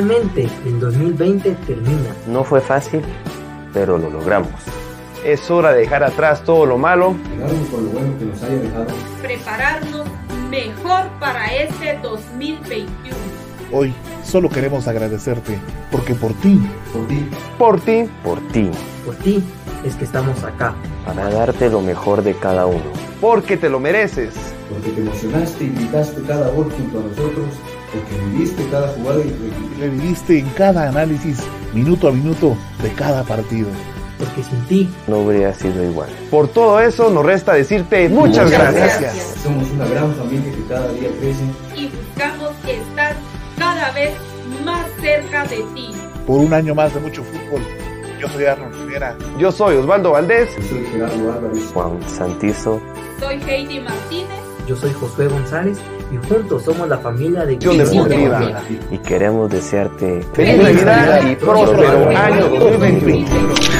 Finalmente, el 2020 termina. No fue fácil, pero lo logramos. Es hora de dejar atrás todo lo malo. con lo bueno que nos haya dejado. Prepararnos mejor para este 2021. Hoy solo queremos agradecerte, porque por ti, por ti, por ti, por ti, por ti es que estamos acá. Para darte lo mejor de cada uno. Porque te lo mereces. Porque te emocionaste y gritaste cada gol junto a nosotros. Porque viviste cada jugada y reviviste en cada análisis, minuto a minuto, de cada partido porque sin ti no habría sido igual. Por todo eso nos resta decirte muchas, gracias. Somos una gran familia que cada día crece y buscamos estar cada vez más cerca de ti. Por un año más de mucho fútbol. Yo soy Arnold Rivera. Yo soy Osvaldo Valdés. Yo soy Gerardo Álvarez. Juan Santizo. Soy Heidi Martínez. Yo soy Josué González y juntos somos la familia de Visión Deportiva. Y queremos desearte feliz Navidad y próspero año 2021.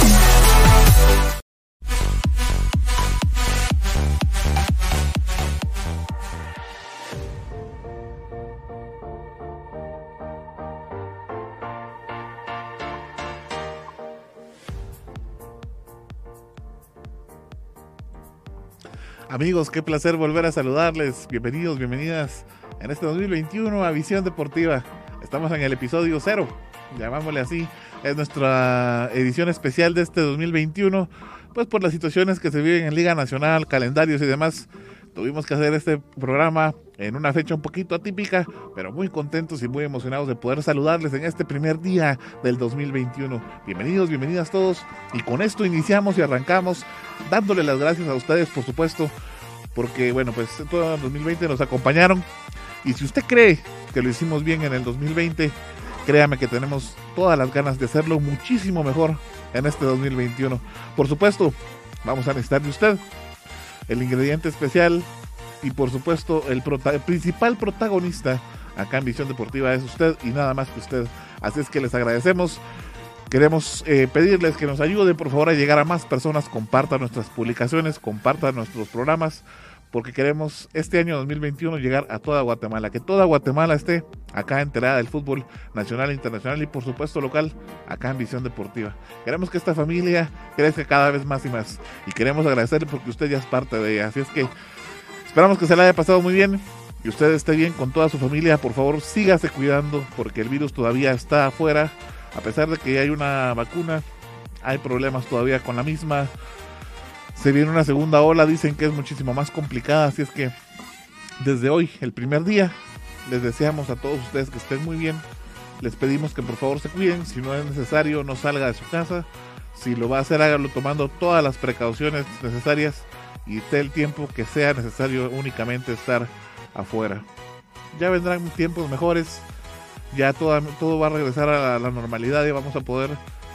Amigos, qué placer volver a saludarles. Bienvenidos, bienvenidas en este 2021 a Visión Deportiva. Estamos en el episodio cero, llamámosle así. Es nuestra edición especial de este 2021, pues por las situaciones que se viven en Liga Nacional, calendarios y demás. Tuvimos que hacer este programa en una fecha un poquito atípica, pero muy contentos y muy emocionados de poder saludarles en este primer día del 2021. Bienvenidos, bienvenidas todos. Y con esto iniciamos y arrancamos dándole las gracias a ustedes, por supuesto, porque bueno, pues todo el 2020 nos acompañaron. Y si usted cree que lo hicimos bien en el 2020, créame que tenemos todas las ganas de hacerlo muchísimo mejor en este 2021. Por supuesto, vamos a necesitar de usted el ingrediente especial y por supuesto el, principal protagonista acá en Visión Deportiva es usted y nada más que usted. Así es que les agradecemos. Queremos eh, pedirles que nos ayuden por favor a llegar a más personas, compartan nuestras publicaciones, compartan nuestros programas, porque queremos este año 2021 llegar a toda Guatemala, que toda Guatemala esté acá enterada del fútbol nacional, e internacional y por supuesto local, acá en Visión Deportiva. Queremos que esta familia crezca cada vez más y más y queremos agradecerle porque usted ya es parte de ella. Así es que Esperamos que se le haya pasado muy bien y usted esté bien con toda su familia. Por favor, sígase cuidando porque el virus todavía está afuera. A pesar de que hay una vacuna, hay problemas todavía con la misma. Se viene una segunda ola, dicen que es muchísimo más complicada. Así es que desde hoy, el primer día, les deseamos a todos ustedes que estén muy bien. Les pedimos que por favor se cuiden. Si no es necesario, no salga de su casa. Si lo va a hacer, hágalo tomando todas las precauciones necesarias y el tiempo que sea necesario únicamente estar afuera. Ya vendrán tiempos mejores, ya todo va a regresar a la, normalidad y vamos a poder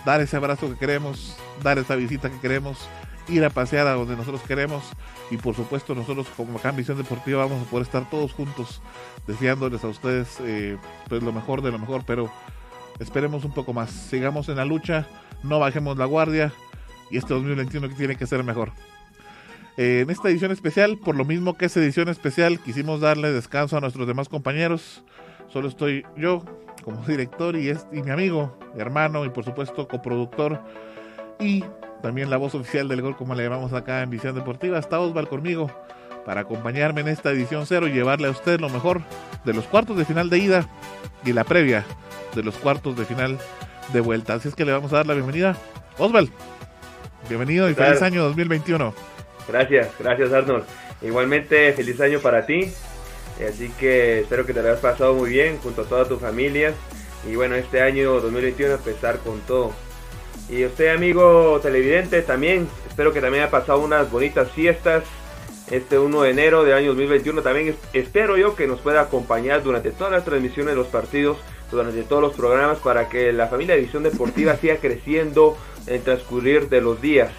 dar ese abrazo que queremos, dar esa visita que queremos, ir a pasear a donde nosotros queremos y por supuesto nosotros como acá en Visión Deportiva vamos a poder estar todos juntos deseándoles a ustedes eh, pues lo mejor de lo mejor, pero esperemos un poco más, sigamos en la lucha, no bajemos la guardia y este 2021 tiene que ser mejor. Eh, en esta edición especial, por lo mismo que es edición especial, quisimos darle descanso a nuestros demás compañeros. Solo estoy yo como director y, es, y mi amigo, hermano y por supuesto coproductor y también la voz oficial del gol como le llamamos acá en Visión Deportiva. Está Osval conmigo para acompañarme en esta edición cero y llevarle a usted lo mejor de los cuartos de final de ida y la previa de los cuartos de final de vuelta. Así es que le vamos a dar la bienvenida. Osval, bienvenido y feliz año 2021. Gracias, gracias Arnold. Igualmente, feliz año para ti. Así que espero que te lo hayas pasado muy bien junto a toda tu familia. Y bueno, este año 2021 empezar con todo. Y usted, amigo televidente, también espero que también haya pasado unas bonitas fiestas. Este 1 de enero de año 2021 también espero yo que nos pueda acompañar durante todas las transmisiones de los partidos, durante todos los programas para que la familia de Visión Deportiva siga creciendo en transcurrir de los días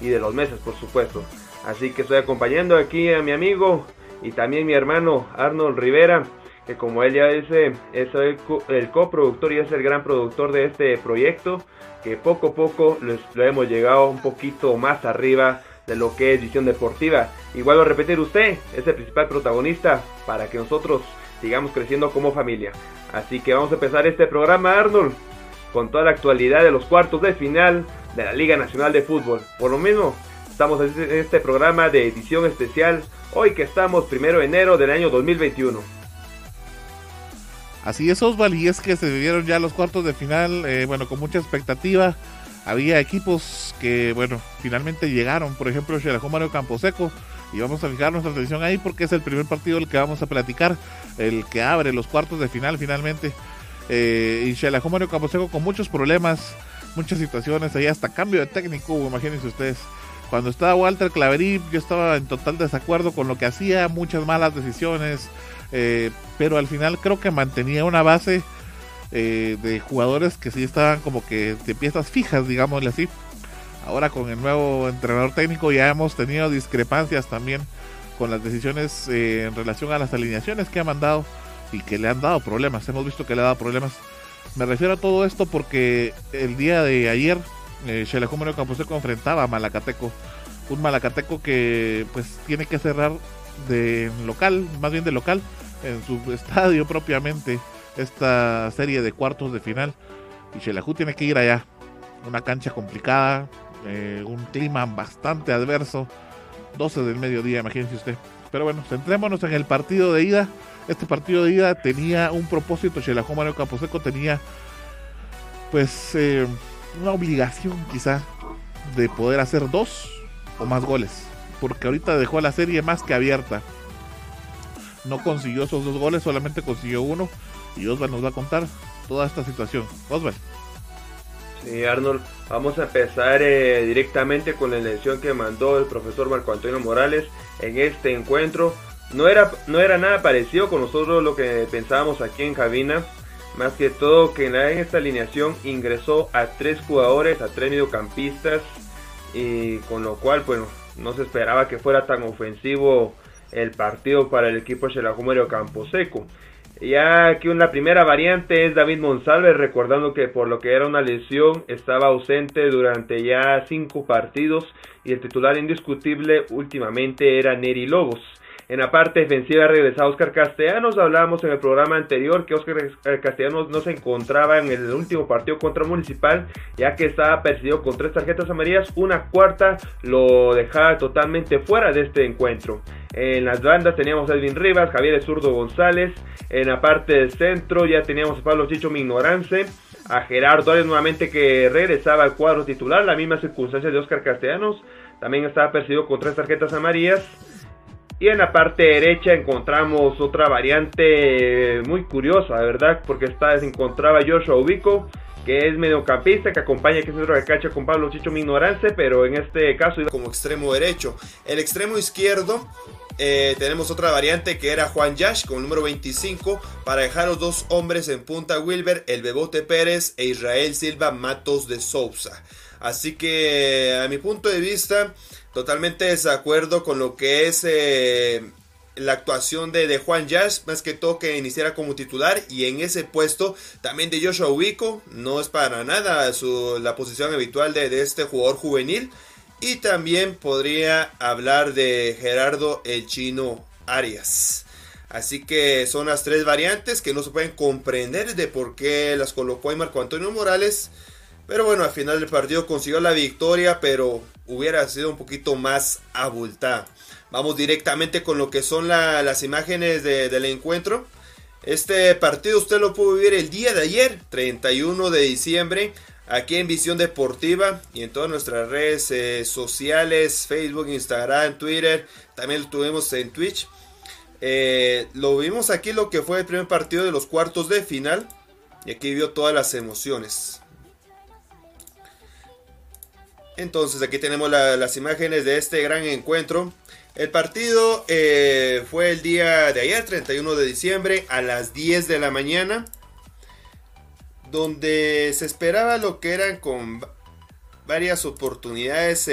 y de los meses, por supuesto. Así que estoy acompañando aquí a mi amigo y también mi hermano Arnold Rivera, que como él ya dice, es el, coproductor y es el gran productor de este proyecto, que poco a poco lo hemos llegado un poquito más arriba de lo que es visión deportiva. Igual a repetir usted, es el principal protagonista para que nosotros sigamos creciendo como familia. Así que vamos a empezar este programa, Arnold, con toda la actualidad de los cuartos de final de la Liga Nacional de Fútbol. Por lo mismo, estamos en este programa de edición especial hoy que estamos primero de enero del año 2021. Así es, Osval, y es que se vivieron ya los cuartos de final, eh, bueno, con mucha expectativa. Había equipos que, bueno, finalmente llegaron, por ejemplo, Xelajú Mario Camposeco, y vamos a fijar nuestra atención ahí porque es el primer partido del que vamos a platicar, el que abre los cuartos de final finalmente. Eh, y Xelajú Mario Camposeco con muchos problemas, muchas situaciones, ahí hasta cambio de técnico, imagínense ustedes. Cuando estaba Walter Claverí, yo estaba en total desacuerdo con lo que hacía, muchas malas decisiones, eh, pero al final creo que mantenía una base eh, de jugadores que sí estaban como que de piezas fijas, digámosle así. Ahora con el nuevo entrenador técnico ya hemos tenido discrepancias también con las decisiones eh, en relación a las alineaciones que ha mandado y que le han dado problemas. Hemos visto que le ha dado problemas. Me refiero a todo esto porque el día de ayer eh, Campo Camposeco enfrentaba a Malacateco. Un Malacateco que pues tiene que cerrar de local, más bien de local, en su estadio propiamente, esta serie de cuartos de final. Y Xelajú tiene que ir allá. Una cancha complicada, eh, un clima bastante adverso. 12 del mediodía, imagínense usted. Pero bueno, centrémonos en el partido de ida. Este partido de ida tenía un propósito. Xelajú Mario Camposeco tenía, pues, eh, una obligación quizá de poder hacer dos o más goles. Porque ahorita dejó la serie más que abierta. No consiguió esos dos goles, solamente consiguió uno. Y Osvaldo nos va a contar toda esta situación. Osvaldo. Sí, Arnold, vamos a empezar eh, directamente con la elección que mandó el profesor Marco Antonio Morales en este encuentro. No era, no era nada parecido con nosotros lo que pensábamos aquí en cabina. Más que todo que en esta alineación ingresó a tres jugadores, a tres mediocampistas, y con lo cual, bueno, no se esperaba que fuera tan ofensivo el partido para el equipo Campo Camposeco. Ya aquí una primera variante es David Monsalve, recordando que por lo que era una lesión estaba ausente durante ya cinco partidos y el titular indiscutible últimamente era Neri Lobos. En la parte defensiva regresa Oscar Castellanos. Hablábamos en el programa anterior que Oscar Castellanos no se encontraba en el último partido contra Municipal, ya que estaba perseguido con tres tarjetas amarillas. Una cuarta lo dejaba totalmente fuera de este encuentro. En las bandas teníamos a Edwin Rivas, Javier Zurdo González. En la parte del centro ya teníamos a Pablo Chicho Mignorance a Gerardo nuevamente que regresaba al cuadro titular, la misma circunstancia de Oscar Castellanos, también estaba perseguido con tres tarjetas amarillas. Y en la parte derecha encontramos otra variante muy curiosa, ¿verdad? Porque esta se encontraba Joshua Ubico, que es mediocampista, que acompaña es centro de cacha con Pablo Chicho Mignorance, pero en este caso como extremo derecho. El extremo izquierdo eh, tenemos otra variante que era Juan Yash con el número 25 para dejar los dos hombres en punta Wilber, el Bebote Pérez e Israel Silva Matos de Sousa. Así que a mi punto de vista totalmente desacuerdo con lo que es eh, la actuación de, Juan Yash, más que todo que iniciara como titular y en ese puesto también de Joshua Ubico, no es para nada su, la posición habitual de, este jugador juvenil. Y también podría hablar de Gerardo el Chino Arias. Así que son las tres variantes que no se pueden comprender de por qué las colocó en Marco Antonio Morales. Pero bueno, al final del partido consiguió la victoria, pero hubiera sido un poquito más abultada. Vamos directamente con lo que son las imágenes del encuentro. Este partido usted lo pudo vivir el día de ayer, 31 de diciembre, aquí en Visión Deportiva y en todas nuestras redes eh, sociales, Facebook, Instagram, Twitter, también lo tuvimos en Twitch. Eh, lo vimos aquí lo que fue el primer partido de los cuartos de final. Y aquí vio todas las emociones. Entonces aquí tenemos las imágenes de este gran encuentro. El partido eh, fue el día de ayer, 31 de diciembre, a las 10 de la mañana. Donde se esperaba lo que eran con varias oportunidades,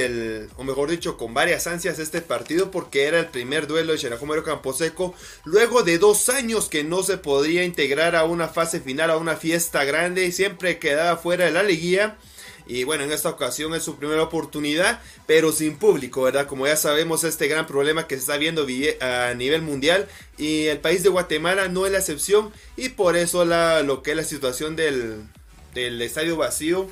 o mejor dicho, con varias ansias este partido porque era el primer duelo de Xenajumero Camposeco luego de dos años que no se podría integrar a una fase final, a una fiesta grande y siempre quedaba fuera de la liguilla. Y bueno, en esta ocasión es su primera oportunidad, pero sin público, ¿verdad? Como ya sabemos, este gran problema que se está viendo a nivel mundial y el país de Guatemala no es la excepción y por eso la, lo que es la situación del, del estadio vacío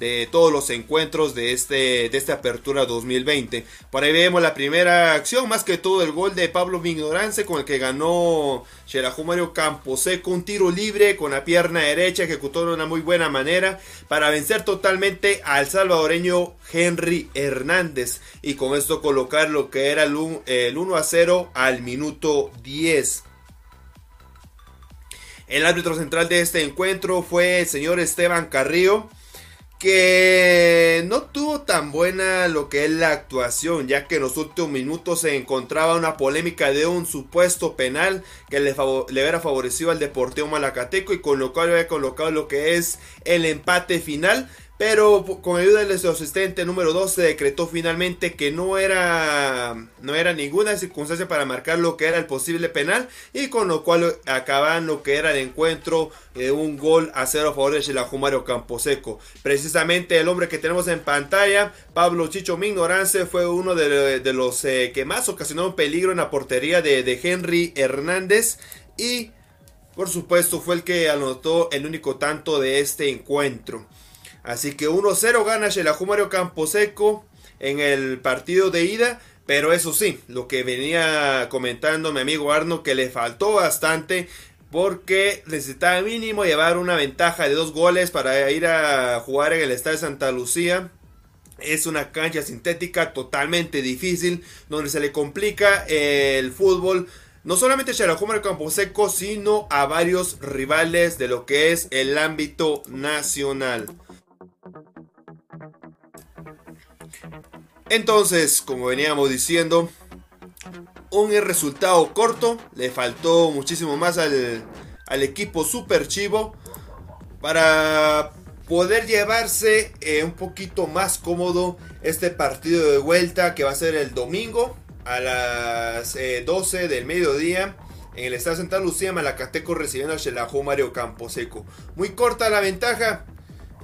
de todos los encuentros de, este, de esta apertura 2020. Por ahí vemos la primera acción, más que todo el gol de Pablo Mignorance con el que ganó Xerajú Mario Camposeco, un tiro libre con la pierna derecha, ejecutó de una muy buena manera para vencer totalmente al salvadoreño Henry Hernández y con esto colocar lo que era el, el 1 a 0 al minuto 10. El árbitro central de este encuentro fue el señor Esteban Carrillo que no tuvo tan buena lo que es la actuación, ya que en los últimos minutos se encontraba una polémica de un supuesto penal que le, le hubiera favorecido al Deportivo Malacateco y con lo cual había colocado lo que es el empate final. Pero con ayuda de su asistente número 2 se decretó finalmente que no era, no era ninguna circunstancia para marcar lo que era el posible penal. Y con lo cual acaban lo que era el encuentro de un gol a cero a favor de Campo Camposeco. Precisamente el hombre que tenemos en pantalla, Pablo Chicho Mignorance, fue uno de, los eh, que más ocasionó peligro en la portería de, de Henry Hernández. Y por supuesto fue el que anotó el único tanto de este encuentro. Así que 1-0 gana Xelajú Mario Camposeco en el partido de ida. Pero eso sí, lo que venía comentando mi amigo Arno, que le faltó bastante. Porque necesitaba mínimo llevar una ventaja de dos goles para ir a jugar en el Estadio Santa Lucía. Es una cancha sintética totalmente difícil, donde se le complica el fútbol no solamente a Mario Camposeco, sino a varios rivales de lo que es el ámbito nacional. Entonces, como veníamos diciendo, un resultado corto, le faltó muchísimo más al, equipo Super Chivo para poder llevarse eh, un poquito más cómodo este partido de vuelta que va a ser el domingo a las 12 eh, del mediodía en el Estadio Santa Lucía, Malacateco recibiendo a Xelajú Mario Camposeco. Muy corta la ventaja,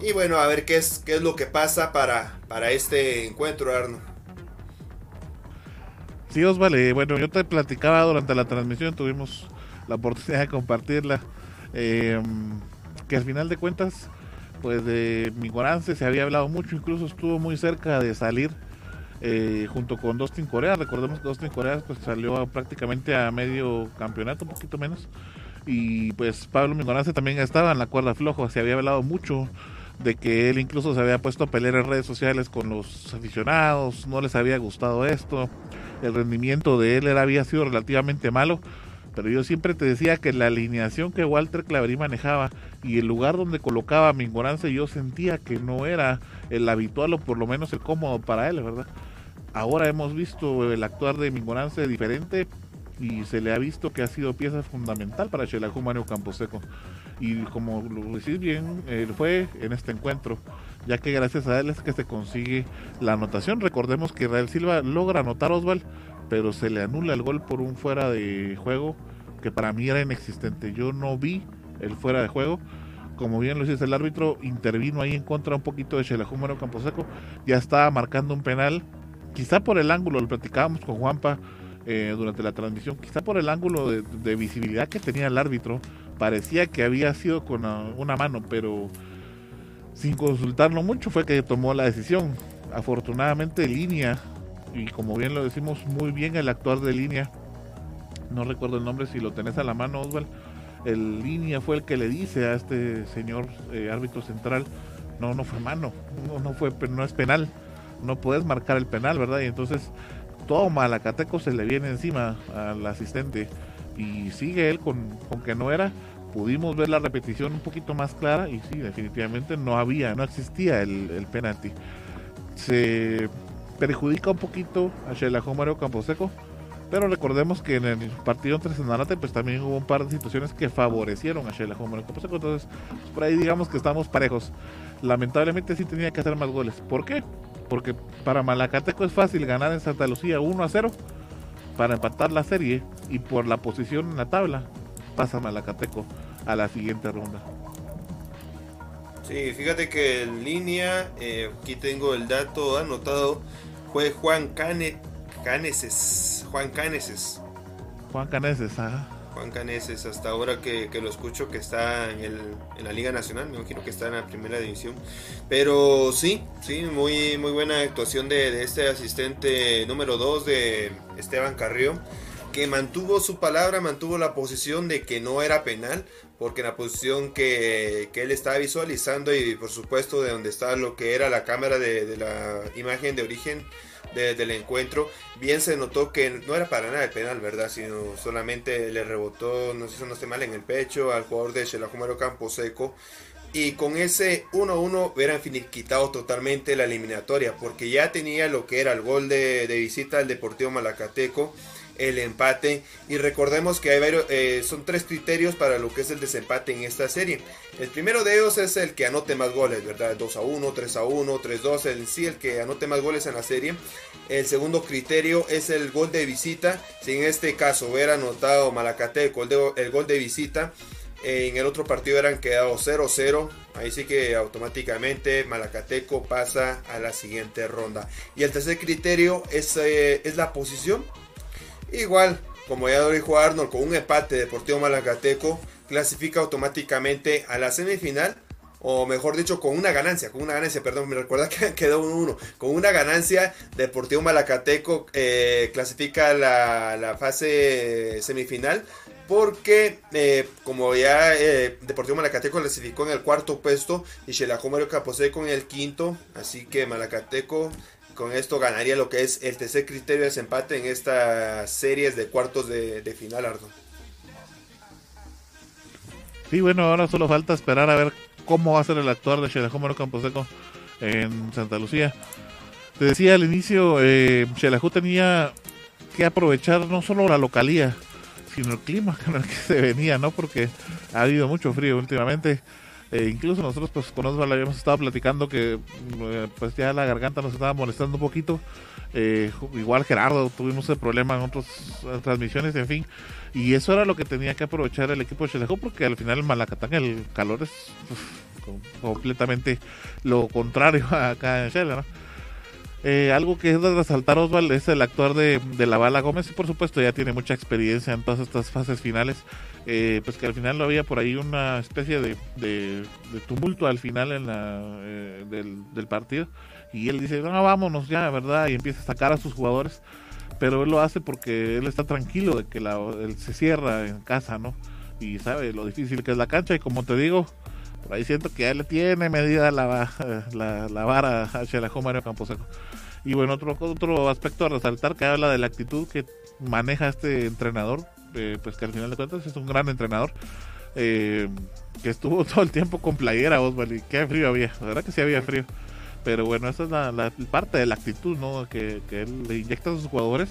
y bueno, a ver qué es, qué es lo que pasa para, para este encuentro, Arno. Sí, Osvaldo, bueno, yo te platicaba durante la transmisión, tuvimos la oportunidad de compartirla, em, que al final de cuentas, pues de Migorance se había hablado mucho, incluso estuvo muy cerca de salir eh, junto con Dustin Corea. Recordemos que Dustin Corea pues, salió prácticamente a medio campeonato, un poquito menos. Y pues Pablo Migorance también estaba en la cuerda flojo, se había hablado mucho de que él incluso se había puesto a pelear en redes sociales con los aficionados, no les había gustado esto, el rendimiento de él había sido relativamente malo, pero yo siempre te decía que la alineación que Walter Claverí manejaba y el lugar donde colocaba a Mingorance yo sentía que no era el habitual o por lo menos el cómodo para él, ¿verdad? Ahora hemos visto el actuar de Mingorance diferente y se le ha visto que ha sido pieza fundamental para Chelajú Mario Camposeco y como lo decís bien, él fue en este encuentro, ya que gracias a él es que se consigue la anotación. Recordemos que Israel Silva logra anotar Osval, pero se le anula el gol por un fuera de juego que para mí era inexistente. Yo no vi el fuera de juego. Como bien lo dice el árbitro, intervino ahí en contra un poquito de Campo Camposeco. Ya estaba marcando un penal, quizá por el ángulo, lo platicábamos con Juanpa eh, durante la transmisión, quizá por el ángulo de visibilidad que tenía el árbitro parecía que había sido con una mano, pero sin consultarlo mucho fue que tomó la decisión. Afortunadamente línea, y como bien lo decimos muy bien el actuar de línea, no recuerdo el nombre si lo tenés a la mano Osval, el línea fue el que le dice a este señor eh, árbitro central, no, no fue mano, no, no fue, no es penal, no puedes marcar el penal, ¿verdad? Y entonces todo Malacateco se le viene encima al asistente y sigue él con, con que no era. Pudimos ver la repetición un poquito más clara y sí, definitivamente no había, no existía el, el penalti. Se perjudica un poquito a Shelajo Mario Camposeco, pero recordemos que en el partido entre Sanarate pues también hubo un par de situaciones que favorecieron a Shelajo Mario Camposeco, entonces pues, por ahí digamos que estamos parejos. Lamentablemente sí tenía que hacer más goles. ¿Por qué? Porque para Malacateco es fácil ganar en Santa Lucía 1 a 0 para empatar la serie y por la posición en la tabla pasa Malacateco a la siguiente ronda. Sí, fíjate que en línea, eh, aquí tengo el dato anotado, fue Juan Cane, Caneses, Juan Caneses. Juan Caneses, ajá. Juan Caneses, hasta ahora que, que lo escucho que está en, el, en, la Liga Nacional, me imagino que está en la primera división. Pero sí, sí, muy, muy buena actuación de, de este asistente número 2 de Esteban Carrió, que mantuvo su palabra, mantuvo la posición de que no era penal, porque la posición que, que él estaba visualizando y por supuesto de donde está lo que era la cámara de, de la imagen de origen, de, del encuentro, bien se notó que no era para nada el penal, ¿verdad? Sino solamente le rebotó, no sé si no esté mal, en el pecho al jugador de Xelajumaro Camposeco. Y con ese 1-1 hubieran finiquitado totalmente la eliminatoria, porque ya tenía lo que era el gol de, de visita al Deportivo Malacateco el empate. Y recordemos que hay varios, eh, son tres criterios para lo que es el desempate en esta serie. El primero de ellos es el que anote más goles, ¿verdad? 2 a 1, 3 a 1, 3 a 2, el sí, el que anote más goles en la serie. El segundo criterio es el gol de visita. Si en este caso hubiera anotado Malacateco el, de, el gol de visita, en el otro partido hubieran quedado 0-0. Ahí sí que automáticamente Malacateco pasa a la siguiente ronda. Y el tercer criterio es, eh, es la posición Igual, como ya lo dijo Arnold, con un empate Deportivo Malacateco, clasifica automáticamente a la semifinal. O mejor dicho, con una ganancia, con una ganancia, perdón, me recuerda que quedó 1-1. Con una ganancia, Deportivo Malacateco eh, clasifica la, la, fase semifinal. Porque, eh, como ya eh, Deportivo Malacateco clasificó en el cuarto puesto y Xelajómero Caposeco en el quinto. Así que Malacateco con esto ganaría lo que es el tercer criterio de desempate en estas series de cuartos de, de final, Ardo. Sí, bueno, ahora solo falta esperar a ver cómo va a ser el actuar de Xelajú Camposeco en Santa Lucía. Te decía al inicio, eh, Xelajú tenía que aprovechar no solo la localía, sino el clima con el que se venía, ¿no? Porque ha habido mucho frío últimamente. Eh, incluso nosotros pues con Osvaldo habíamos estado platicando que eh, pues ya la garganta nos estaba molestando un poquito. Eh, igual Gerardo, tuvimos ese problema en otras transmisiones, en fin. Y eso era lo que tenía que aprovechar el equipo de Chelejo porque al final en Malacatán el calor es uf, completamente lo contrario acá en Chile, ¿no? Eh, algo que es de resaltar Osval es el actuar de, de la Bala Gómez y por supuesto ya tiene mucha experiencia en todas estas fases finales eh, pues que al final había por ahí una especie de, de, de tumulto al final en la, eh, del, del, partido y él dice, no, vámonos ya, ¿verdad? Y empieza a sacar a sus jugadores, pero él lo hace porque él está tranquilo de que la, él se cierra en casa, ¿no? Y sabe lo difícil que es la cancha y como te digo, por ahí siento que ya le tiene medida la, la, la vara a Chelajo Mario Camposeco. Y bueno, otro, otro aspecto a resaltar que habla de la actitud que maneja este entrenador, eh, pues que al final de cuentas es un gran entrenador. Eh, que estuvo todo el tiempo con playera, Osvaldo, y qué frío había, la verdad que sí había frío. Pero bueno, esa es la, la parte de la actitud ¿no? que, que, él le inyecta a sus jugadores.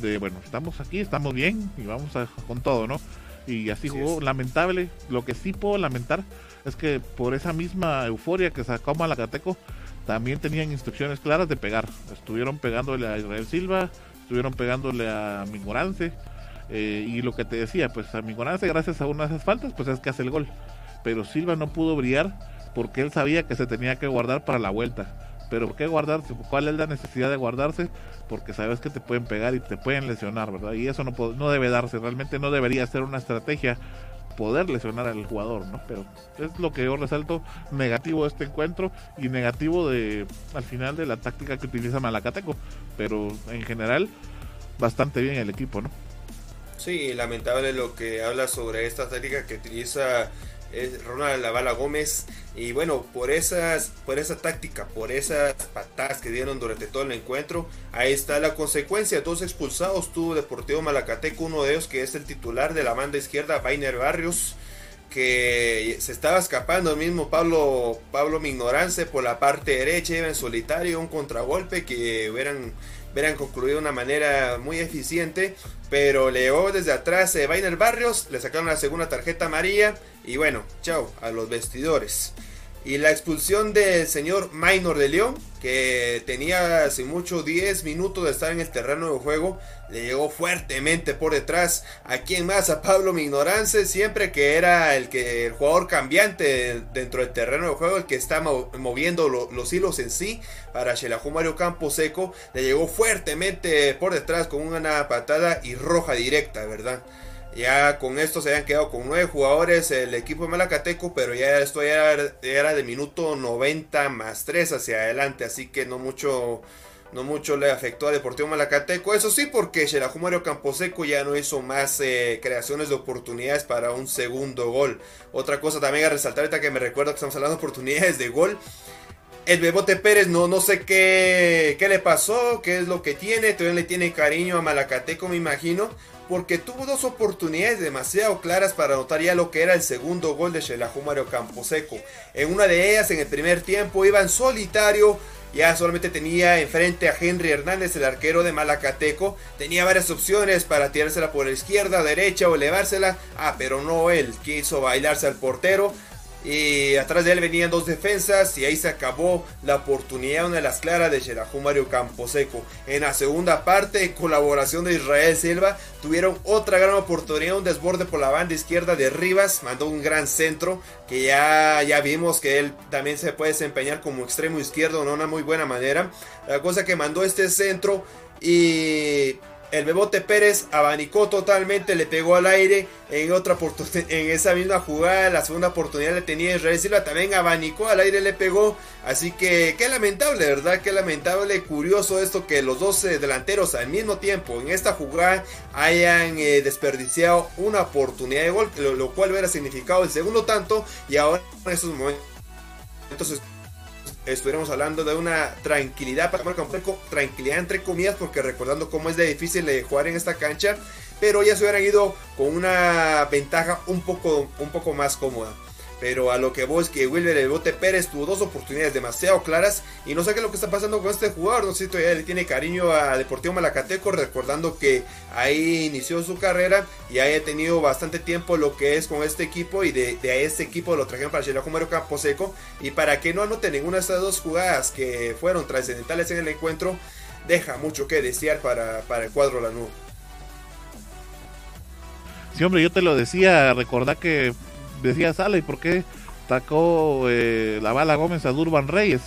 De bueno, estamos aquí, estamos bien y vamos a, con todo, ¿no? Y así sí jugó. Lamentable, lo que sí puedo lamentar es que por esa misma euforia que sacó Malacateco, también tenían instrucciones claras de pegar. Estuvieron pegándole a Israel Silva, estuvieron pegándole a Mingorance. Eh, y lo que te decía, pues a Mingorance, gracias a una de esas faltas, pues es que hace el gol. Pero Silva no pudo brillar porque él sabía que se tenía que guardar para la vuelta. Pero ¿por qué guardarse? ¿Cuál es la necesidad de guardarse? Porque sabes que te pueden pegar y te pueden lesionar, ¿verdad? Y eso no, no debe darse, realmente no debería ser una estrategia poder lesionar al jugador, ¿no? Pero es lo que yo resalto negativo de este encuentro y negativo de al final de la táctica que utiliza Malacateco, pero en general bastante bien el equipo, ¿no? Sí, lamentable lo que habla sobre esta táctica que utiliza es Ronald Lavala Gómez. Y bueno, por esas, por esa táctica, por esas patadas que dieron durante todo el encuentro, ahí está la consecuencia. Dos expulsados tuvo Deportivo Malacateco, uno de ellos que es el titular de la banda izquierda, Bainer Barrios que se estaba escapando el mismo Pablo Pablo Mignorance por la parte derecha, iba en solitario, un contragolpe que hubieran, hubieran concluido de una manera muy eficiente, pero le llegó desde atrás eh, Barrios, le sacaron la segunda tarjeta amarilla y bueno, chao a los vestidores. Y la expulsión del señor Minor de León, que tenía hace mucho 10 minutos de estar en el terreno de juego, le llegó fuertemente por detrás. ¿A quién más? A Pablo Mignorance, siempre que era el, que, el jugador cambiante dentro del terreno de juego, el que está moviendo los hilos en sí para Shelahu Mario Seco, le llegó fuertemente por detrás con una patada y roja directa, ¿verdad? Ya con esto se habían quedado con nueve jugadores el equipo de Malacateco, pero ya esto ya era, de minuto 90 más 3 hacia adelante, así que no mucho, no mucho le afectó a Deportivo Malacateco. Eso sí, porque Xelajú Mario Camposeco ya no hizo más eh, creaciones de oportunidades para un segundo gol. Otra cosa también a resaltar ahorita que me recuerdo que estamos hablando de oportunidades de gol. El Bebote Pérez no, no sé qué, qué le pasó, qué es lo que tiene, todavía le tiene cariño a Malacateco me imagino, porque tuvo dos oportunidades demasiado claras para anotar ya lo que era el segundo gol de Shelahu Mario Camposeco. En una de ellas, en el primer tiempo, iba en solitario. Ya solamente tenía enfrente a Henry Hernández, el arquero de Malacateco. Tenía varias opciones para tirársela por la izquierda, derecha o elevársela. Ah, pero no él. Quiso bailarse al portero. Y atrás de él venían dos defensas y ahí se acabó la oportunidad, una de las claras de Xerajú Mario Camposeco. En la segunda parte, en colaboración de Israel Silva, tuvieron otra gran oportunidad, un desborde por la banda izquierda de Rivas, mandó un gran centro que ya, ya vimos que él también se puede desempeñar como extremo izquierdo de una muy buena manera. La cosa que mandó este centro y el Bebote Pérez abanicó totalmente, le pegó al aire en otra en esa misma jugada, la segunda oportunidad le tenía Israel Silva, también abanicó al aire, le pegó, así que qué lamentable, ¿verdad? Qué lamentable, curioso esto que los dos eh, delanteros al mismo tiempo en esta jugada hayan eh, desperdiciado una oportunidad de gol, lo, lo, cual hubiera significado el segundo tanto y ahora en estos momentos entonces estuviéramos hablando de una tranquilidad para un poco tranquilidad entre comillas, porque recordando cómo es de difícil de jugar en esta cancha, pero ya se hubieran ido con una ventaja un poco, un poco más cómoda. Pero a lo que voy es que Wilber el Bote Pérez tuvo dos oportunidades demasiado claras y no sé qué es lo que está pasando con este jugador. No sé si todavía le tiene cariño a Deportivo Malacateco, recordando que ahí inició su carrera y haya tenido bastante tiempo lo que es con este equipo y de, de este equipo lo trajeron para Campo Camposeco. Y para que no anote ninguna de estas dos jugadas que fueron trascendentales en el encuentro, deja mucho que desear para, para el cuadro Lanú. Sí, hombre, yo te lo decía, recordá que decía Sala, ¿y por qué sacó eh, la bala Gómez a Durban Reyes?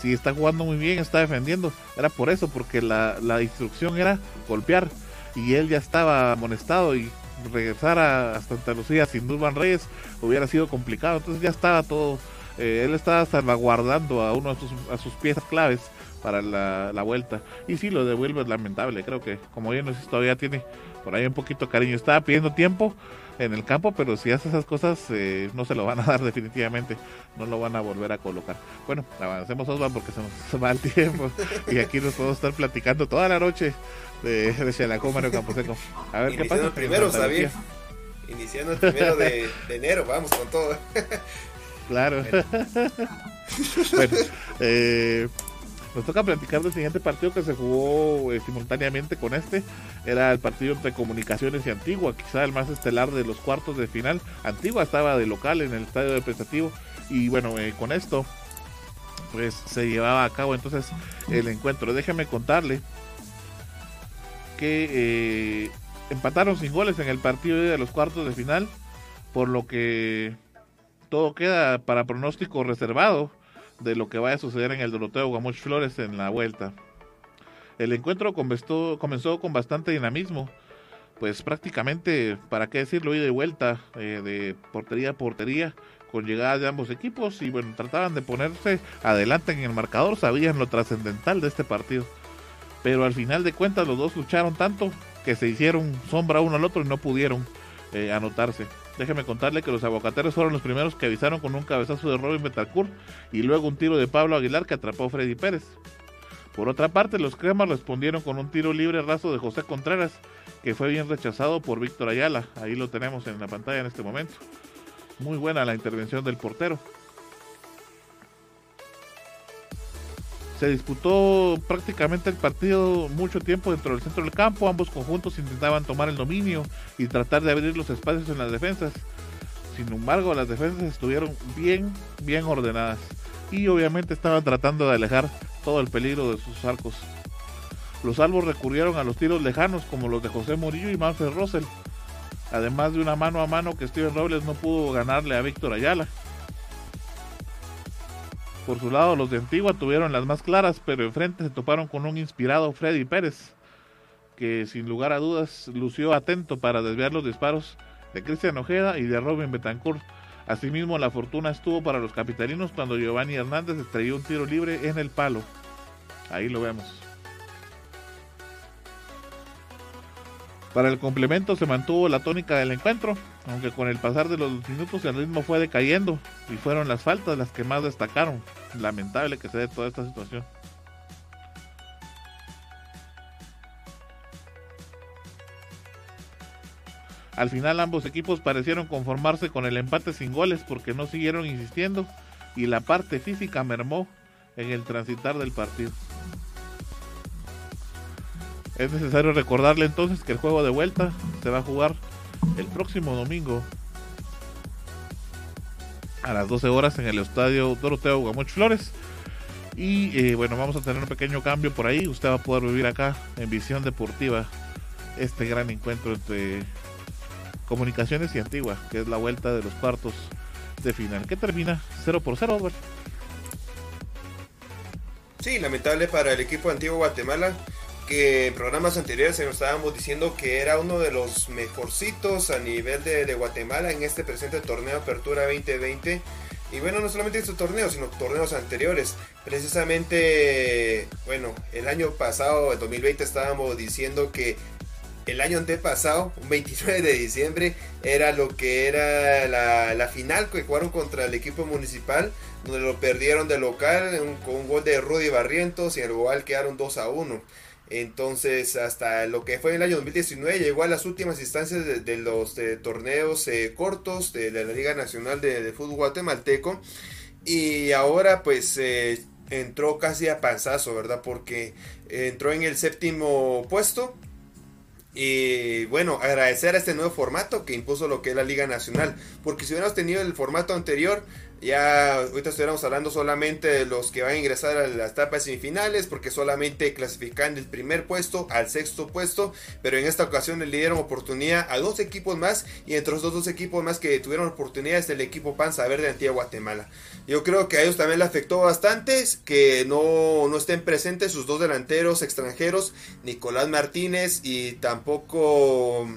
Si está jugando muy bien, está defendiendo. Era por eso, porque la, la instrucción era golpear. Y él ya estaba amonestado y regresar a, Santa Lucía sin Durban Reyes hubiera sido complicado. Entonces ya estaba todo. Eh, él estaba salvaguardando a uno de sus, a sus piezas claves para la, la, vuelta. Y sí, lo devuelve es lamentable. Creo que, como bien todavía tiene por ahí un poquito cariño. Estaba pidiendo tiempo en el campo, pero si hace esas cosas eh, no se lo van a dar definitivamente, no lo van a volver a colocar. Bueno, avancemos Osvan porque se nos va el tiempo y aquí nos podemos estar platicando toda la noche de, de Xelacó Mario Camposeco. A ver qué pasa. El primero, Xavier. Iniciando el primero de, de enero, vamos con todo. claro. bueno, eh, nos toca platicar del siguiente partido que se jugó eh, simultáneamente con este. Era el partido entre Comunicaciones y Antigua, quizá el más estelar de los cuartos de final. Antigua estaba de local en el estadio de Prestativo. Y bueno, eh, con esto, pues se llevaba a cabo entonces el encuentro. Déjame contarle que eh, empataron sin goles en el partido de los cuartos de final, por lo que todo queda para pronóstico reservado de lo que vaya a suceder en el Doroteo Guamuch Flores en la vuelta. El encuentro comenzó, con bastante dinamismo, pues prácticamente, para qué decirlo, ida y vuelta eh, de portería a portería, con llegadas de ambos equipos y bueno, trataban de ponerse adelante en el marcador, sabían lo trascendental de este partido. Pero al final de cuentas los dos lucharon tanto que se hicieron sombra uno al otro y no pudieron eh, anotarse. Déjeme contarle que los aguacateros fueron los primeros que avisaron con un cabezazo de Robin Betancourt y luego un tiro de Pablo Aguilar que atrapó a Freddy Pérez. Por otra parte, los cremas respondieron con un tiro libre raso de José Contreras, que fue bien rechazado por Víctor Ayala. Ahí lo tenemos en la pantalla en este momento. Muy buena la intervención del portero. Se disputó prácticamente el partido mucho tiempo dentro del centro del campo. Ambos conjuntos intentaban tomar el dominio y tratar de abrir los espacios en las defensas. Sin embargo, las defensas estuvieron bien, bien ordenadas. Y obviamente estaban tratando de alejar todo el peligro de sus arcos. Los salvos recurrieron a los tiros lejanos como los de José Murillo y Manfred Russell. Además de una mano a mano que Steven Robles no pudo ganarle a Víctor Ayala. Por su lado, los de Antigua tuvieron las más claras, pero enfrente se toparon con un inspirado Freddy Pérez, que sin lugar a dudas lució atento para desviar los disparos de Cristian Ojeda y de Robin Betancourt. Asimismo, la fortuna estuvo para los capitalinos cuando Giovanni Hernández estrelló un tiro libre en el palo. Ahí lo vemos. Para el complemento se mantuvo la tónica del encuentro, aunque con el pasar de los minutos el ritmo fue decayendo y fueron las faltas las que más destacaron. Lamentable que se dé toda esta situación. Al final ambos equipos parecieron conformarse con el empate sin goles porque no siguieron insistiendo y la parte física mermó en el transitar del partido. Es necesario recordarle entonces que el juego de vuelta se va a jugar el próximo domingo a las 12 horas en el estadio Doroteo Guamuch Flores. Y eh, bueno, vamos a tener un pequeño cambio por ahí. Usted va a poder vivir acá en Visión Deportiva este gran encuentro entre Comunicaciones y Antigua, que es la vuelta de los cuartos de final. Que termina 0 por 0, Albert. Sí, lamentable para el equipo de Guatemala que en programas anteriores se nos estábamos diciendo que era uno de los mejorcitos a nivel de, de, Guatemala en este presente torneo Apertura 2020. Y bueno, no solamente este torneo, sino torneos anteriores. Precisamente, bueno, el año pasado, el 2020, estábamos diciendo que el año antepasado, un 29 de diciembre, era lo que era la, la final que jugaron contra el equipo municipal, donde lo perdieron de local un, con un gol de Rudy Barrientos y en el global quedaron 2 a 1. Entonces, hasta lo que fue en el año 2019, llegó a las últimas instancias de, los torneos eh, cortos de, la Liga Nacional de, de, Fútbol Guatemalteco. Y ahora, pues, eh, entró casi a panzazo, ¿verdad? Porque entró en el séptimo puesto. Y bueno, agradecer a este nuevo formato que impuso lo que es la Liga Nacional. Porque si hubiéramos tenido el formato anterior, ya ahorita estuviéramos hablando solamente de los que van a ingresar a las etapas semifinales, porque solamente clasifican del primer puesto al sexto puesto, pero en esta ocasión le dieron oportunidad a dos equipos más y entre los dos equipos más que tuvieron oportunidad es el equipo Panza Verde de Antigua Guatemala. Yo creo que a ellos también le afectó bastante que no, no estén presentes sus dos delanteros extranjeros, Nicolás Martínez y tampoco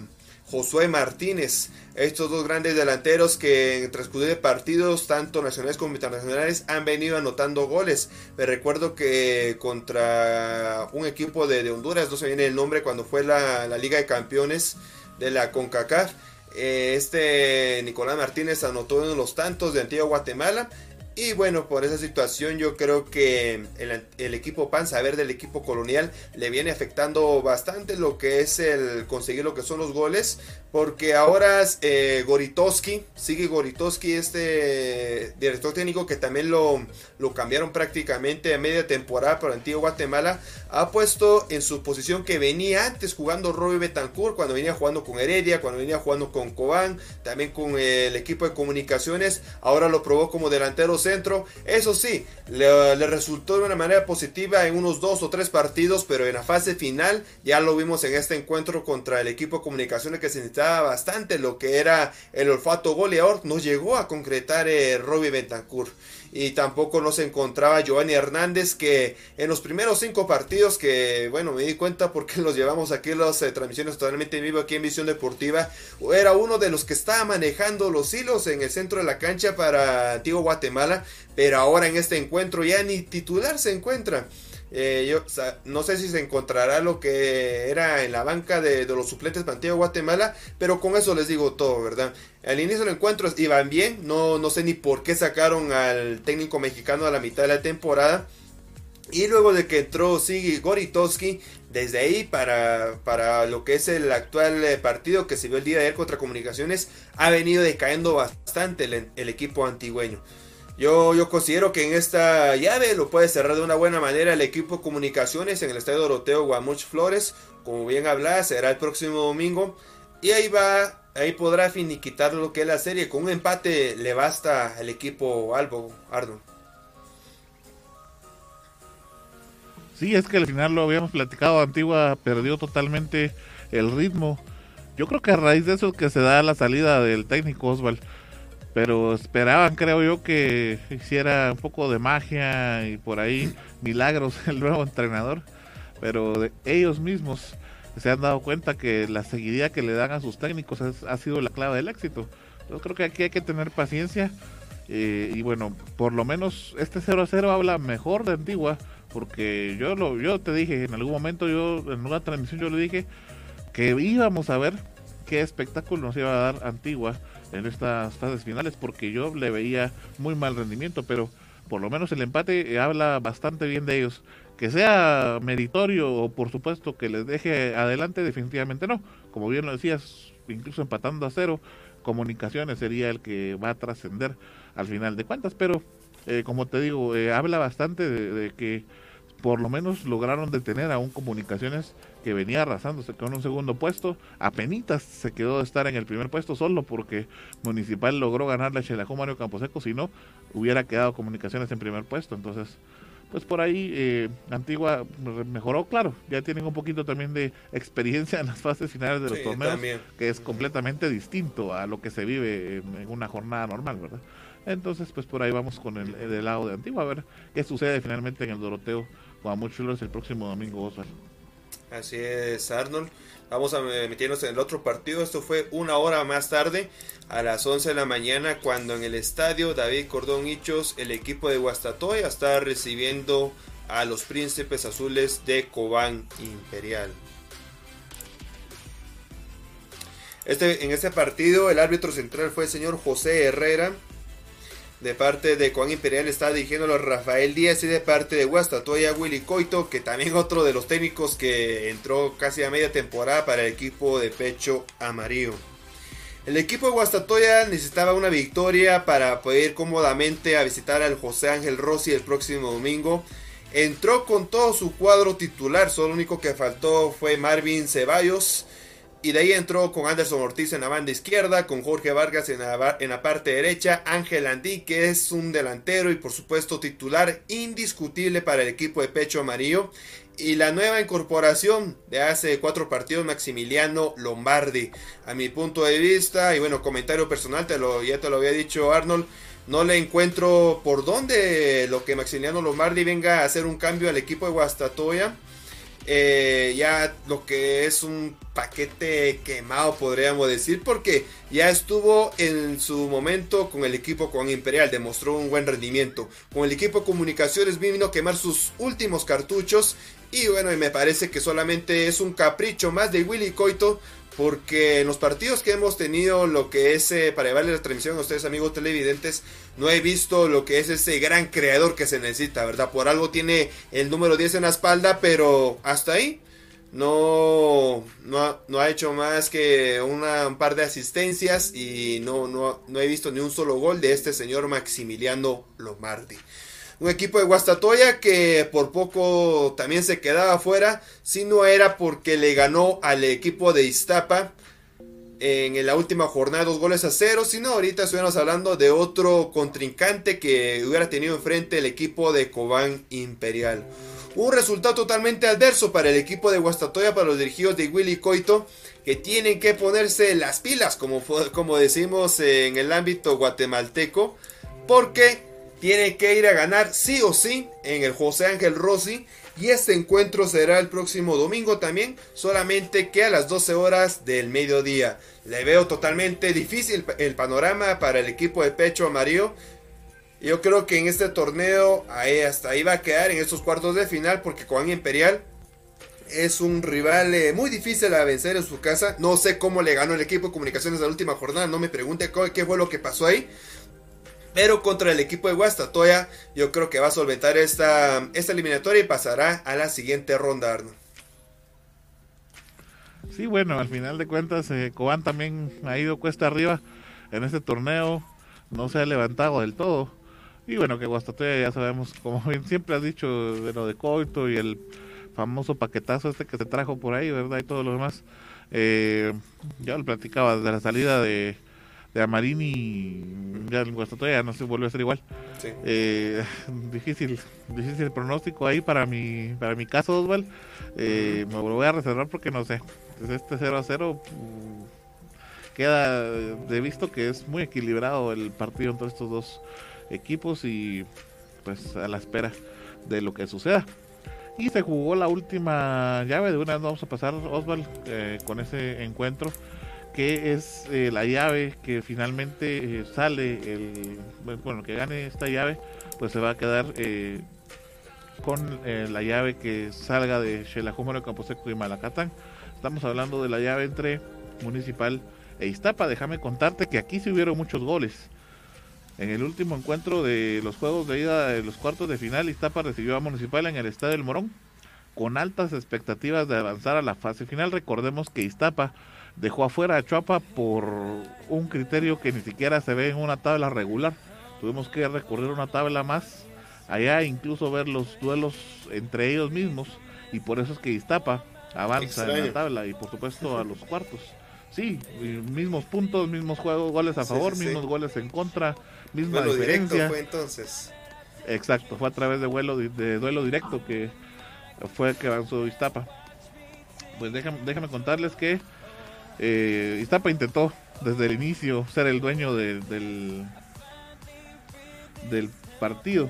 Josué Martínez. Estos dos grandes delanteros que en transcurso de partidos, tanto nacionales como internacionales, han venido anotando goles. Me recuerdo que contra un equipo de, Honduras, no se viene el nombre, cuando fue la, la Liga de Campeones de la CONCACAF, eh, este Nicolás Martínez anotó uno de los tantos de Antigua Guatemala. Y bueno, por esa situación yo creo que el, equipo Panza Verde, el equipo colonial, le viene afectando bastante lo que es el conseguir lo que son los goles. Porque ahora eh, Goritowski, sigue Goritowski, este director técnico que también lo, lo cambiaron prácticamente a media temporada por Antiguo Guatemala, ha puesto en su posición que venía antes jugando Robbie Betancourt, cuando venía jugando con Heredia, cuando venía jugando con Cobán, también con el equipo de comunicaciones, ahora lo probó como delantero centro. Eso sí, le, resultó de una manera positiva en unos dos o tres partidos, pero en la fase final ya lo vimos en este encuentro contra el equipo de comunicaciones que se necesitaba bastante lo que era el olfato goleador. No llegó a concretar eh, Robbie Betancourt. Y tampoco nos encontraba Giovanni Hernández que en los primeros cinco partidos que, bueno, me di cuenta porque los llevamos aquí las eh, transmisiones totalmente en vivo aquí en Visión Deportiva, era uno de los que estaba manejando los hilos en el centro de la cancha para Antiguo Guatemala, pero ahora en este encuentro ya ni titular se encuentra. Eh, yo, no sé si se encontrará lo que era en la banca de, los suplentes de Guatemala, pero con eso les digo todo, ¿verdad? Al inicio del encuentro iban bien, no, no sé ni por qué sacaron al técnico mexicano a la mitad de la temporada. Y luego de que entró Sigi Goritowski, desde ahí para, para lo que es el actual eh, partido que se vio el día de ayer contra Comunicaciones, ha venido decayendo bastante el, el equipo antigüeño. Yo, yo considero que en esta llave lo puede cerrar de una buena manera el equipo comunicaciones en el estadio Doroteo Guamuch Flores. Como bien hablas, será el próximo domingo. Y ahí va, ahí podrá finiquitar lo que es la serie. Con un empate le basta al equipo Albo, Ardo. Sí, es que al final lo habíamos platicado, Antigua perdió totalmente el ritmo. Yo creo que a raíz de eso que se da la salida del técnico Oswald pero esperaban, creo yo, que hiciera un poco de magia y por ahí milagros el nuevo entrenador, pero ellos mismos se han dado cuenta que la seguidilla que le dan a sus técnicos ha sido la clave del éxito. Yo creo que aquí hay que tener paciencia eh, y bueno, por lo menos este 0 a 0 habla mejor de Antigua, porque yo lo yo te dije en algún momento yo en una transmisión yo le dije que íbamos a ver qué espectáculo nos iba a dar Antigua en estas fases finales porque yo le veía muy mal rendimiento, pero por lo menos el empate eh, habla bastante bien de ellos. Que sea meritorio o por supuesto que les deje adelante, definitivamente no. Como bien lo decías, incluso empatando a cero, comunicaciones sería el que va a trascender al final de cuentas, pero eh, como te digo, eh, habla bastante de que por lo menos lograron detener a un Comunicaciones que venía arrasando, se quedó en un segundo puesto, apenas se quedó de estar en el primer puesto solo porque Municipal logró ganarle a Chelajó Mario Camposeco, si no hubiera quedado Comunicaciones en primer puesto, entonces pues por ahí eh, Antigua mejoró, claro, ya tienen un poquito también de experiencia en las fases finales de los torneos, que es completamente distinto a lo que se vive en, una jornada normal, ¿verdad? Entonces, pues por ahí vamos con el, el lado de Antigua, a ver qué sucede finalmente en el Doroteo Guamuchulos el próximo domingo, Osvaldo. Así es, Arnold. Vamos a meternos en el otro partido. Esto fue una hora más tarde, a las 11 de la mañana, cuando en el estadio David Cordón Hichos, el equipo de Guastatoya está recibiendo a los Príncipes Azules de Cobán Imperial. Este, en este partido, el árbitro central fue el señor José Herrera de parte de Juan Imperial está dirigiéndolo Rafael Díaz y de parte de Guastatoya Willy Coito, que también otro de los técnicos que entró casi a media temporada para el equipo de pecho amarillo. El equipo de Guastatoya necesitaba una victoria para poder ir cómodamente a visitar al José Ángel Rossi el próximo domingo. Entró con todo su cuadro titular, solo lo único que faltó fue Marvin Ceballos. Y de ahí entró con Anderson Ortiz en la banda izquierda, con Jorge Vargas en la, en la parte derecha, Ángel Andí, que es un delantero y por supuesto titular indiscutible para el equipo de pecho amarillo. Y la nueva incorporación de hace cuatro partidos, Maximiliano Lombardi. A mi punto de vista, y bueno, comentario personal, te lo, ya te lo había dicho Arnold, no le encuentro por dónde lo que Maximiliano Lombardi venga a hacer un cambio al equipo de Guastatoya. Eh, ya lo que es un paquete quemado podríamos decir porque ya estuvo en su momento con el equipo con Imperial demostró un buen rendimiento. Con el equipo comunicaciones vino a quemar sus últimos cartuchos y bueno me parece que solamente es un capricho más de Willy Coito porque en los partidos que hemos tenido, lo que es, eh, para llevarle la transmisión a ustedes amigos televidentes, no he visto lo que es ese gran creador que se necesita, ¿verdad? Por algo tiene el número 10 en la espalda, pero hasta ahí no, no, ha hecho más que una, un par de asistencias y no, no, no he visto ni un solo gol de este señor Maximiliano Lombardi. Un equipo de Guastatoya que por poco también se quedaba fuera, si no era porque le ganó al equipo de Iztapa en la última jornada dos goles a cero, sino ahorita estuviéramos hablando de otro contrincante que hubiera tenido enfrente el equipo de Cobán Imperial. Un resultado totalmente adverso para el equipo de Guastatoya, para los dirigidos de Willy Coito, que tienen que ponerse las pilas, como, como decimos en el ámbito guatemalteco, porque tiene que ir a ganar sí o sí en el José Ángel Rossi. Y este encuentro será el próximo domingo también, solamente que a las 12 horas del mediodía. Le veo totalmente difícil el panorama para el equipo de pecho amarillo. Yo creo que en este torneo ahí, hasta ahí va a quedar en estos cuartos de final porque Coan Imperial es un rival eh, muy difícil a vencer en su casa. No sé cómo le ganó el equipo de comunicaciones la última jornada. No me pregunte qué fue lo que pasó ahí. Pero contra el equipo de Guastatoya, yo creo que va a solventar esta, esta eliminatoria y pasará a la siguiente ronda, Arno. Sí, bueno, al final de cuentas, eh, Cobán también ha ido cuesta arriba en este torneo. No se ha levantado del todo. Y bueno, que Guastatoya ya sabemos, como bien siempre has dicho, de lo de Coito y el famoso paquetazo este que se trajo por ahí, ¿verdad? Y todo lo demás. Eh, ya lo platicaba, de la salida de, de Amarini, ya el Guastatoya no se volvió a ser igual. Sí. Eh, difícil, difícil pronóstico ahí para mi, para mi caso, Osval. Eh, me lo voy a reservar porque no sé. Desde este 0 a 0 mm, queda de visto que es muy equilibrado el partido entre estos dos equipos y pues a la espera de lo que suceda. Y se jugó la última llave, de una vez vamos a pasar, Osval, eh, con ese encuentro, que es eh, la llave que finalmente eh, sale, el bueno, que gane esta llave, pues se va a quedar eh, con la llave que salga de Xelajómaro, Camposeco y Malacatán. Estamos hablando de la llave entre Municipal e Iztapa. Déjame contarte que aquí se hubieron muchos goles. En el último encuentro de los juegos de ida de los cuartos de final, Iztapa recibió a Municipal en el Estadio del Morón con altas expectativas de avanzar a la fase final. Recordemos que Iztapa dejó afuera a Chuapa por un criterio que ni siquiera se ve en una tabla regular. Tuvimos que recurrir a una tabla más allá, incluso ver los duelos entre ellos mismos, y por eso es que Iztapa avanza en la tabla y por supuesto a los cuartos. Sí, mismos puntos, mismos juegos, goles a favor, sí, sí. mismos goles en contra, misma Bueno, directo diferencia. fue entonces. Exacto, fue a través de, vuelo, de duelo directo que fue que avanzó Iztapa. Pues déjame, déjame contarles que eh, Iztapa intentó desde el inicio ser el dueño de- del, del partido.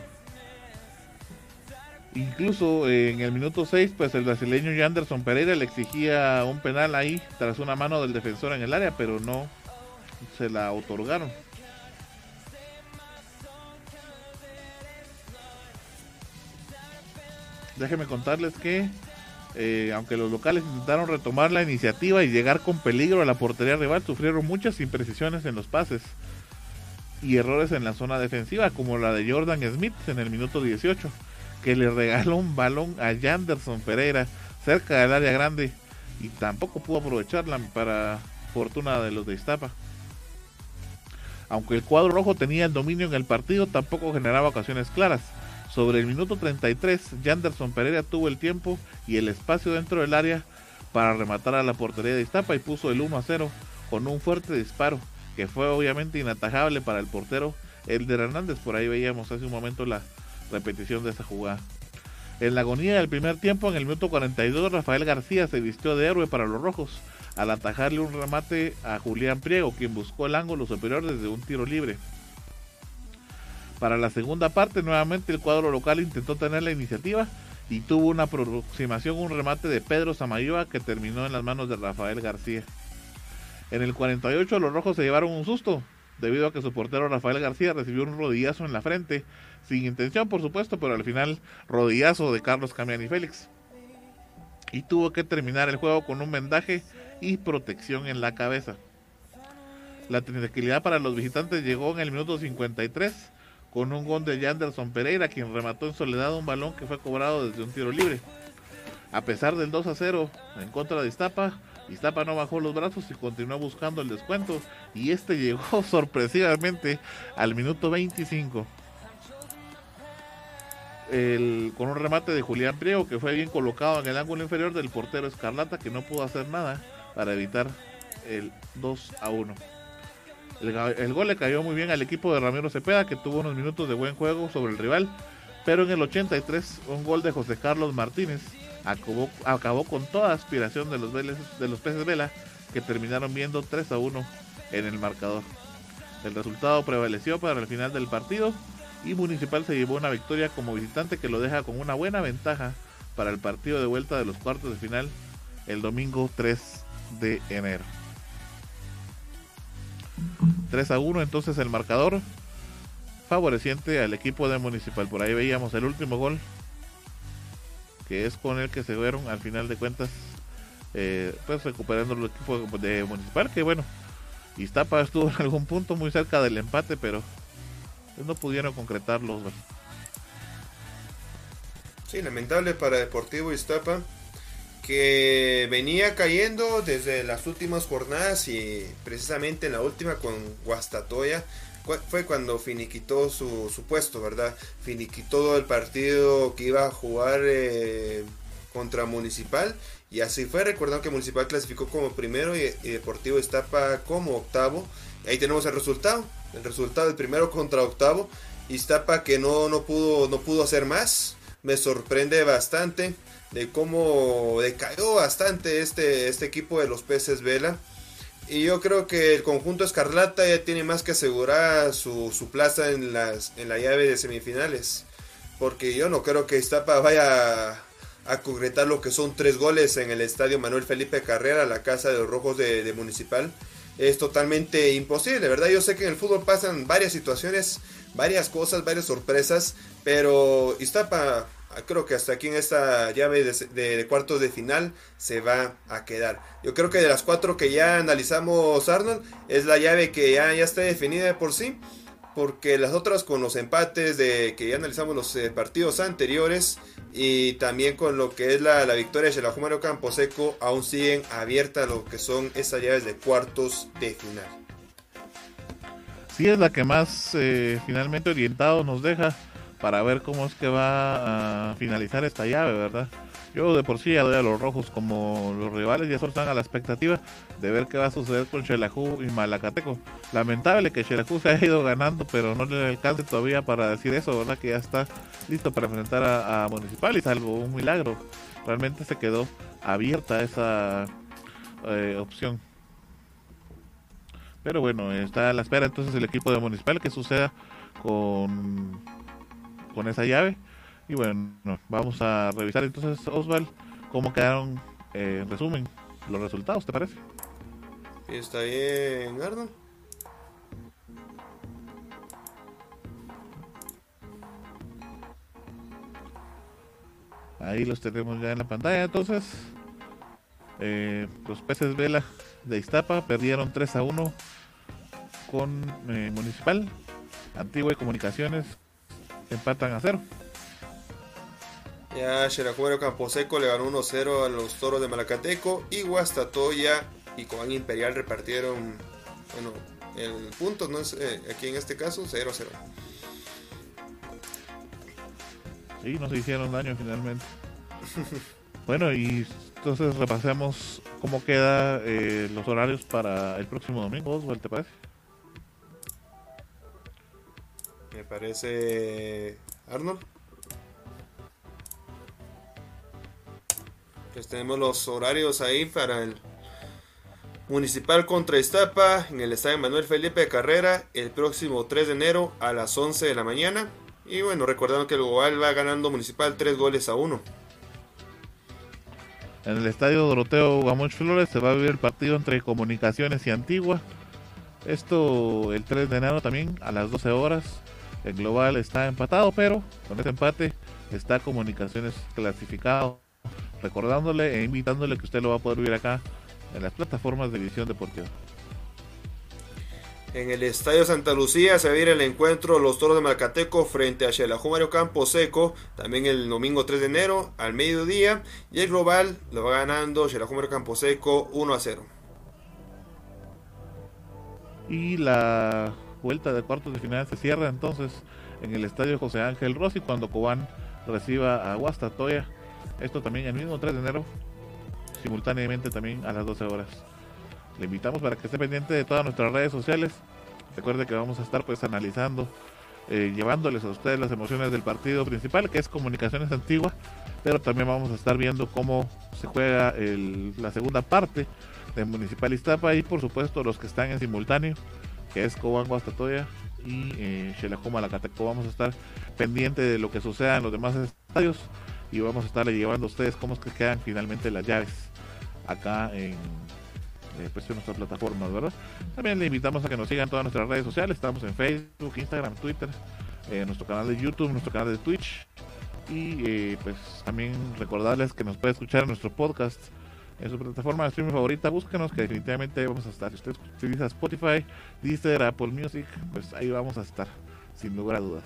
Incluso eh, en el minuto 6, pues el brasileño Yanderson Pereira le exigía un penal ahí tras una mano del defensor en el área, pero no se la otorgaron. Déjenme contarles que, eh, aunque los locales intentaron retomar la iniciativa y llegar con peligro a la portería rival, sufrieron muchas imprecisiones en los pases y errores en la zona defensiva, como la de Jordan Smith en el minuto 18, que le regaló un balón a Yanderson Pereira cerca del área grande y tampoco pudo aprovecharla para fortuna de los de Iztapa. Aunque el cuadro rojo tenía el dominio en el partido, tampoco generaba ocasiones claras. Sobre el minuto 33, Yanderson Pereira tuvo el tiempo y el espacio dentro del área para rematar a la portería de Iztapa y puso el 1 a 0 con un fuerte disparo que fue obviamente inatajable para el portero Elder Hernández. Por ahí veíamos hace un momento la repetición de esa jugada. En la agonía del primer tiempo, en el minuto 42, Rafael García se vistió de héroe para los rojos al atajarle un remate a Julián Priego, quien buscó el ángulo superior desde un tiro libre. Para la segunda parte, nuevamente el cuadro local intentó tener la iniciativa y tuvo una aproximación, un remate de Pedro Samayoa que terminó en las manos de Rafael García. En el 48 los rojos se llevaron un susto, debido a que su portero Rafael García recibió un rodillazo en la frente, sin intención por supuesto, pero al final rodillazo de Carlos Camiani Félix. Y tuvo que terminar el juego con un vendaje y protección en la cabeza. La tranquilidad para los visitantes llegó en el minuto 53 con un gol de Yanderson Pereira, quien remató en soledad un balón que fue cobrado desde un tiro libre. A pesar del 2 a 0 en contra de Iztapa, Iztapa no bajó los brazos y continuó buscando el descuento y este llegó sorpresivamente al minuto 25. El- con un remate de Julián Priego que fue bien colocado en el ángulo inferior del portero Escarlata que no pudo hacer nada para evitar el 2 a 1. El, gol le cayó muy bien al equipo de Ramiro Cepeda que tuvo unos minutos de buen juego sobre el rival, pero en el 83 un gol de José Carlos Martínez acabó, con toda aspiración de los, de los peces Vela que terminaron viendo 3 a 1 en el marcador. El resultado prevaleció para el final del partido y Municipal se llevó una victoria como visitante que lo deja con una buena ventaja para el partido de vuelta de los cuartos de final el domingo 3 de enero. 3 a 1 entonces el marcador favoreciente al equipo de Municipal. Por ahí veíamos el último gol, que es con el que se fueron al final de cuentas, eh, pues recuperando el equipo de Municipal, que bueno, Iztapa estuvo en algún punto muy cerca del empate, pero no pudieron concretarlo. Sí, lamentable para Deportivo Iztapa, que venía cayendo desde las últimas jornadas y precisamente en la última con Guastatoya fue cuando finiquitó su, su puesto, ¿verdad? Finiquitó el partido que iba a jugar eh, contra Municipal y así fue. Recordando que Municipal clasificó como primero y, Deportivo Iztapa como octavo. ahí tenemos el resultado. El resultado del primero contra octavo. Iztapa que no, no, pudo, no pudo hacer más. Me sorprende bastante de cómo decayó bastante este, este equipo de los peces Vela. Y yo creo que el conjunto Escarlata ya tiene más que asegurar su, su plaza en, las, en la llave de semifinales. Porque yo no creo que Iztapa vaya a, concretar lo que son tres goles en el estadio Manuel Felipe Carrera, la casa de los Rojos de, de Municipal. Es totalmente imposible, ¿verdad? Yo sé que en el fútbol pasan varias situaciones, varias cosas, varias sorpresas, pero Iztapa creo que hasta aquí en esta llave de, cuartos de final se va a quedar. Yo creo que de las cuatro que ya analizamos Arnold, es la llave que ya, está definida por sí. Porque las otras con los empates de que ya analizamos los eh, partidos anteriores y también con lo que es la, victoria de Campo Camposeco aún siguen abiertas lo que son esas llaves de cuartos de final. Sí, es la que más eh, finalmente orientado nos deja para ver cómo es que va a finalizar esta llave, ¿verdad? Yo de por sí ya doy a los rojos como los rivales y eso están a la expectativa de ver qué va a suceder con Xelajú y Malacateco. Lamentable que Xelajú se haya ido ganando, pero no le alcance todavía para decir eso, ¿verdad? Que ya está listo para enfrentar a, Municipal y salvo un milagro. Realmente se quedó abierta esa eh, opción. Pero bueno, está a la espera entonces el equipo de Municipal que suceda con con esa llave. Y bueno, vamos a revisar entonces, Osval, cómo quedaron, eh, en resumen, los resultados, ¿te parece? Está bien, Arnold. Ahí los tenemos ya en la pantalla. Entonces, eh, los peces Vela de Iztapa perdieron 3 a 1 con eh, Municipal. Antigua y Comunicaciones empatan a cero. Ya Campo Camposeco le ganó 1-0 a los toros de Malacateco y Guastatoya y Cobán Imperial repartieron, bueno, el punto, no es eh, aquí en este caso 0-0. Sí, nos hicieron daño finalmente. bueno, y entonces repasemos cómo queda eh, los horarios para el próximo domingo, Oswald, ¿te parece? Parece Arnold. Pues tenemos los horarios ahí para el Municipal contra Iztapa en el Estadio Manuel Felipe Carrera el próximo 3 de enero a las 11 de la mañana. Y bueno, recordando que el Global va ganando Municipal 3 goles a 1. En el Estadio Doroteo Guamuch Flores se va a vivir el partido entre Comunicaciones y Antigua. Esto el 3 de enero también a las 12 horas. El global está empatado, pero con ese empate está Comunicaciones clasificado. Recordándole e invitándole que usted lo va a poder ver acá en las plataformas de visión deportiva. En el Estadio Santa Lucía se va a ir el encuentro Los Toros de Malcateco frente a Xelajú Mario Campo Seco, también el domingo 3 de enero al mediodía. Y el global lo va ganando Xelajú Mario Campo Seco 1 a 0. Y la vuelta de cuartos de final se cierra entonces en el estadio José Ángel Rossi cuando Cobán reciba a Guastatoya. Esto también el mismo 3 de enero, simultáneamente también a las 12 horas. Le invitamos para que esté pendiente de todas nuestras redes sociales. Recuerde que vamos a estar pues analizando, eh, llevándoles a ustedes las emociones del partido principal, que es Comunicaciones Antigua, pero también vamos a estar viendo cómo se juega la segunda parte de Municipal Iztapa y por supuesto los que están en simultáneo que es Cobán Guastatoya y eh, la Cateco Vamos a estar pendiente de lo que suceda en los demás estadios y vamos a estarle llevando a ustedes cómo es que quedan finalmente las llaves acá en, eh, pues en nuestras plataformas, ¿verdad? También le invitamos a que nos sigan todas nuestras redes sociales, estamos en Facebook, Instagram, Twitter, en nuestro canal de YouTube, nuestro canal de Twitch. Y eh, pues también recordarles que nos puede escuchar en nuestro podcast en su plataforma de streaming favorita, búsquenos que definitivamente vamos a estar. Si usted utiliza Spotify, Deezer, Apple Music, pues ahí vamos a estar, sin lugar a dudas.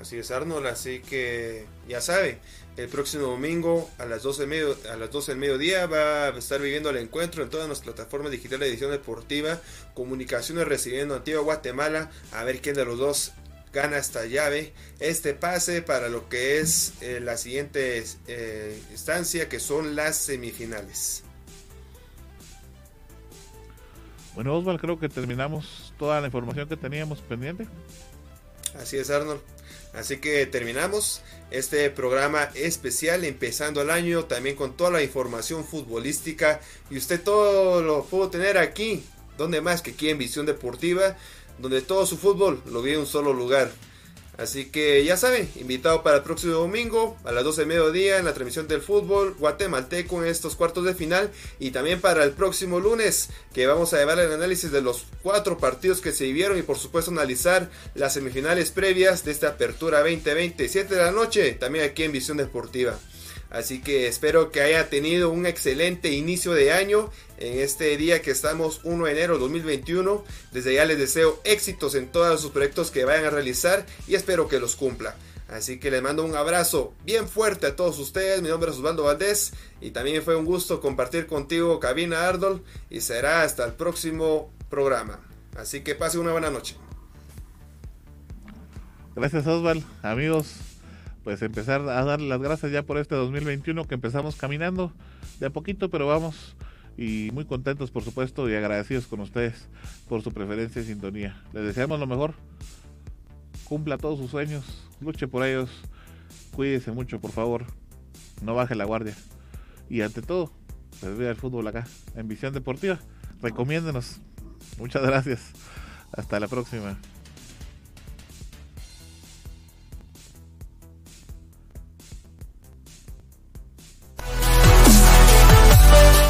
Así es, Arnold. Así que ya sabe, el próximo domingo a las 12, medio, a las 12 del mediodía va a estar viviendo el encuentro en todas las plataformas digitales de edición deportiva. Comunicaciones recibiendo Antigua Guatemala. A ver quién de los dos gana esta llave, este pase para lo que es eh, la siguiente eh, instancia, que son las semifinales. Bueno, Osval, creo que terminamos toda la información que teníamos pendiente. Así es, Arnold. Así que terminamos este programa especial empezando el año también con toda la información futbolística y usted todo lo pudo tener aquí, donde más que aquí en Visión Deportiva donde todo su fútbol lo vi en un solo lugar. Así que ya saben, invitado para el próximo domingo a las 12 de mediodía en la transmisión del fútbol guatemalteco en estos cuartos de final y también para el próximo lunes que vamos a llevar el análisis de los cuatro partidos que se vivieron y por supuesto analizar las semifinales previas de esta apertura 2020, 7 de la noche, también aquí en Visión Deportiva. Así que espero que haya tenido un excelente inicio de año en este día que estamos 1 de enero de 2021. Desde ya les deseo éxitos en todos sus proyectos que vayan a realizar y espero que los cumpla. Así que les mando un abrazo bien fuerte a todos ustedes. Mi nombre es Osvaldo Valdés y también fue un gusto compartir contigo Cabina Ardol y será hasta el próximo programa. Así que pase una buena noche. Gracias Osvaldo, amigos pues empezar a dar las gracias ya por este 2021 que empezamos caminando de a poquito, pero vamos y muy contentos por supuesto y agradecidos con ustedes por su preferencia y sintonía. Les deseamos lo mejor, cumpla todos sus sueños, luche por ellos, cuídese mucho por favor, no baje la guardia. Y ante todo, pues vea el fútbol acá en Visión Deportiva, recomiéndenos. Muchas gracias, hasta la próxima.